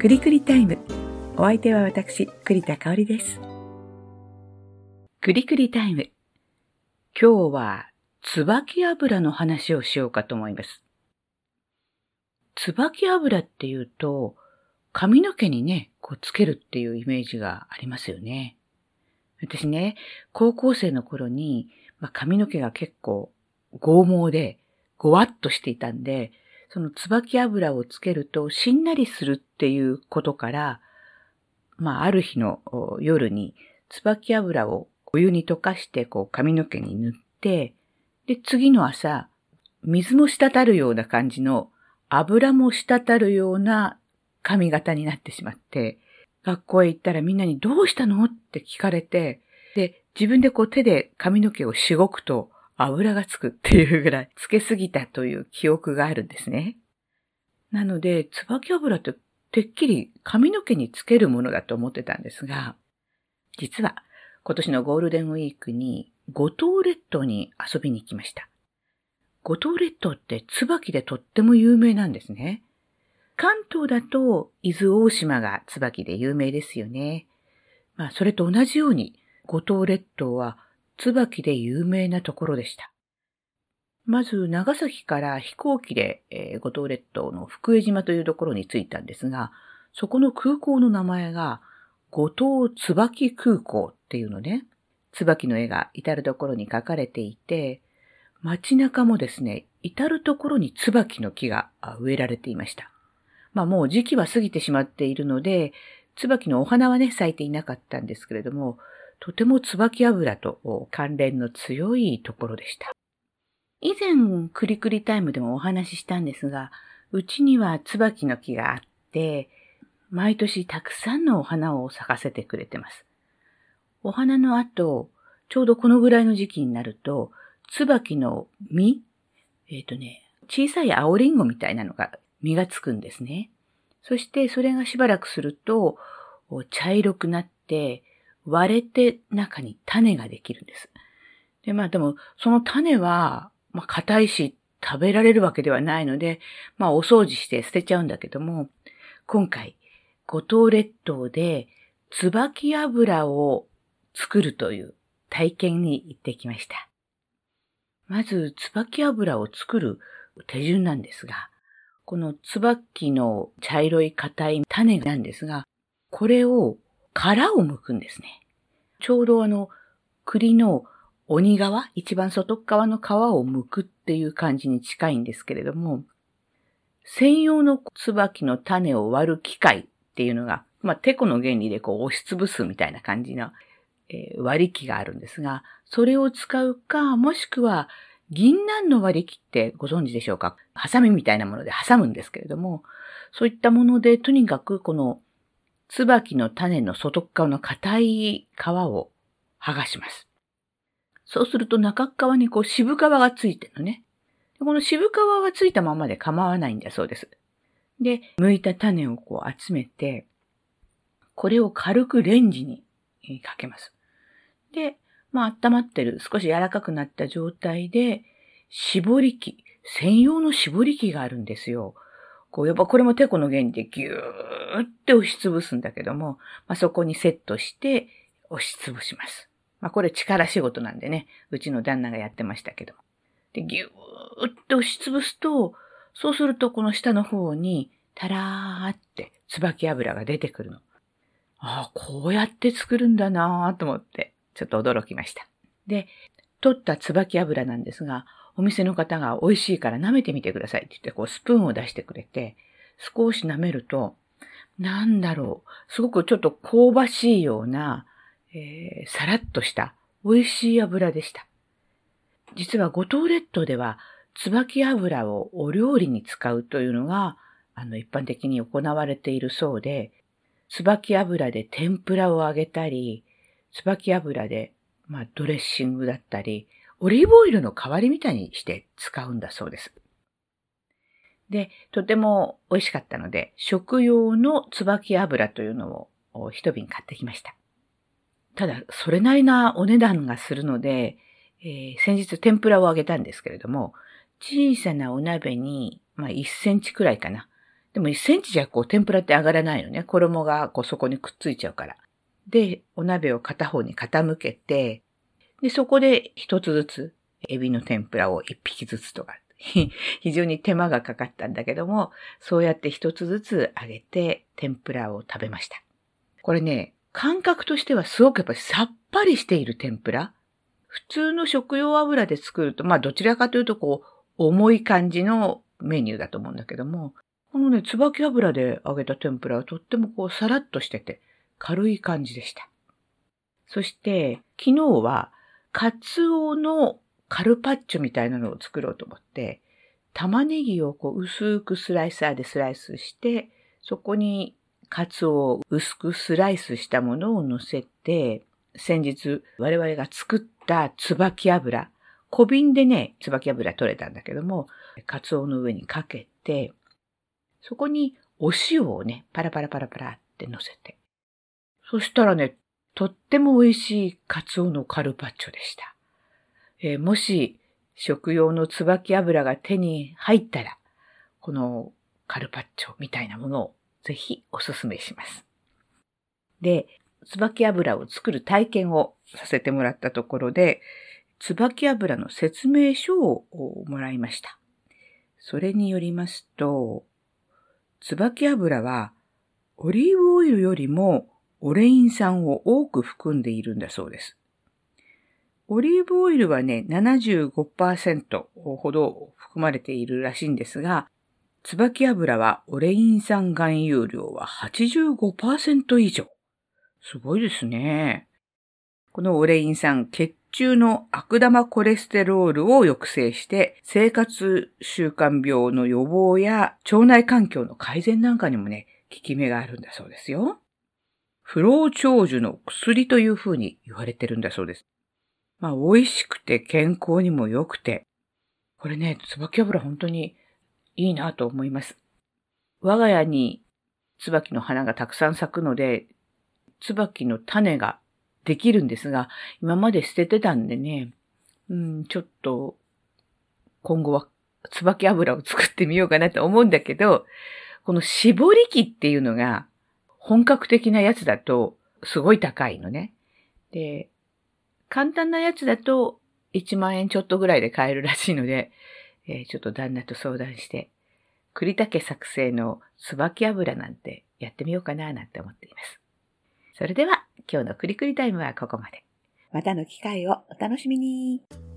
くりくりタイム。お相手は私、栗田香織です。くりくりタイム。今日は、椿油の話をしようかと思います。椿油っていうと、髪の毛にね、こうつけるっていうイメージがありますよね。私ね、高校生の頃に、まあ、髪の毛が結構剛毛で、ごわっとしていたんで、その椿油をつけるとしんなりするっていうことから、まあ、ある日の夜に椿油をお湯に溶かしてこう髪の毛に塗って、で、次の朝、水も滴るような感じの油も滴るような髪型になってしまって、学校へ行ったらみんなにどうしたの？って聞かれて、で、自分でこう手で髪の毛をしごくと油がつくっていうぐらいつけすぎたという記憶があるんですね。なので、椿油っててっきり髪の毛につけるものだと思ってたんですが、実は今年のゴールデンウィークに五島列島に遊びに行きました。五島列島って椿でとっても有名なんですね。関東だと伊豆大島が椿で有名ですよね。まあそれと同じように五島列島は椿で有名なところでした。まず長崎から飛行機で、えー五島列島の福江島というところに着いたんですが、そこの空港の名前が五島椿空港っていうのね。椿の絵が至るところに描かれていて、街中もですね、至るところに椿の木が植えられていました。まあもう時期は過ぎてしまっているので、椿のお花はね、咲いていなかったんですけれども、とても椿油と関連の強いところでした。以前、クリクリタイムでもお話ししたんですが、うちには椿の木があって、毎年たくさんのお花を咲かせてくれてます。お花の後、ちょうどこのぐらいの時期になると、椿の実えっ、とね、小さい青りんごみたいなのが実がつくんですね。そしてそれがしばらくすると、茶色くなって、割れて中に種ができるんです。で、まあでも、その種は、まあ硬いし食べられるわけではないので、まあお掃除して捨てちゃうんだけども、今回、五島列島で椿油を作るという体験に行ってきました。まず、椿油を作る手順なんですが、この椿の茶色い硬い種なんですが、これを殻を剥くんですね。ちょうどあの、栗の鬼皮、一番外側の皮を剥くっていう感じに近いんですけれども、専用の椿の種を割る機械っていうのが、まあ、テコの原理でこう押しつぶすみたいな感じの、えー割り機があるんですが、それを使うか、もしくは銀杏の割り機ってご存知でしょうか？ハサミみたいなもので挟むんですけれども、そういったもので、とにかくこの椿の種の外側の硬い皮を剥がします。そうすると中側にこう渋皮がついてるのね。この渋皮はついたままで構わないんだそうです。で、剥いた種をこう集めて、これを軽くレンジにかけます。で、まあ温まってる、少し柔らかくなった状態で、絞り器、専用の絞り器があるんですよ。こう、やっぱこれもテコの原理でギューって押しつぶすんだけども、まあ、そこにセットして押しつぶします。まあ、これ力仕事なんでね、うちの旦那がやってましたけど。で、ギューって押しつぶすと、そうするとこの下の方に、たらーって椿油が出てくるの。ああ、こうやって作るんだなーと思って、ちょっと驚きました。で、取った椿油なんですが、お店の方が美味しいから舐めてみてくださいって言って、こうスプーンを出してくれて、少し舐めると、なんだろう、すごくちょっと香ばしいような、えーさらっとした美味しい油でした。実は五島列島では、椿油をお料理に使うというのが、あの、一般的に行われているそうで、椿油で天ぷらを揚げたり、椿油で、まあ、ドレッシングだったり、オリーブオイルの代わりみたいにして使うんだそうです。で、とても美味しかったので、食用の椿油というのを一瓶買ってきました。ただ、それなりなお値段がするので、えー先日天ぷらを揚げたんですけれども、小さなお鍋に、まあ1センチくらいかな、でも1センチじゃこう天ぷらって上がらないのね。衣がこうそこにくっついちゃうから。で、お鍋を片方に傾けて、で、そこで一つずつ、エビの天ぷらを一匹ずつとか、非常に手間がかかったんだけども、そうやって一つずつ揚げて天ぷらを食べました。これね、感覚としてはすごくやっぱりさっぱりしている天ぷら。普通の食用油で作ると、まあどちらかというとこう、重い感じのメニューだと思うんだけども、このね、椿油で揚げた天ぷらはとってもこう、さらっとしてて、軽い感じでした。そして、昨日は、カツオのカルパッチョみたいなのを作ろうと思って、玉ねぎをこう薄くスライサーでスライスして、そこにカツオを薄くスライスしたものを乗せて、先日我々が作った椿油、小瓶でね、椿油取れたんだけども、カツオの上にかけて、そこにお塩をね、パラパラパラパラって乗せて。そしたらね、とっても美味しいカツオのカルパッチョでした。えー、もし食用の椿油が手に入ったら、このカルパッチョみたいなものをぜひお勧めします。で、椿油を作る体験をさせてもらったところで、椿油の説明書をもらいました。それによりますと、椿油はオリーブオイルよりもオレイン酸を多く含んでいるんだそうです。オリーブオイルはね、75%ほど含まれているらしいんですが、椿油はオレイン酸含有量は85%以上。すごいですね。このオレイン酸、血中の悪玉コレステロールを抑制して、生活習慣病の予防や腸内環境の改善なんかにもね、効き目があるんだそうですよ。不老長寿の薬というふうに言われてるんだそうです。まあ、美味しくて健康にも良くて、これね、椿油本当にいいなと思います。我が家に椿の花がたくさん咲くので、椿の種ができるんですが、今まで捨ててたんでね、うん、ちょっと、今後は椿油を作ってみようかなと思うんだけど、この絞り器っていうのが、本格的なやつだと、すごい高いのね。で、簡単なやつだと、1万円ちょっとぐらいで買えるらしいので、えー、ちょっと旦那と相談して、栗竹作成の椿油なんてやってみようかななんて思っています。それでは今日のクリクリタイムはここまで。またの機会をお楽しみに。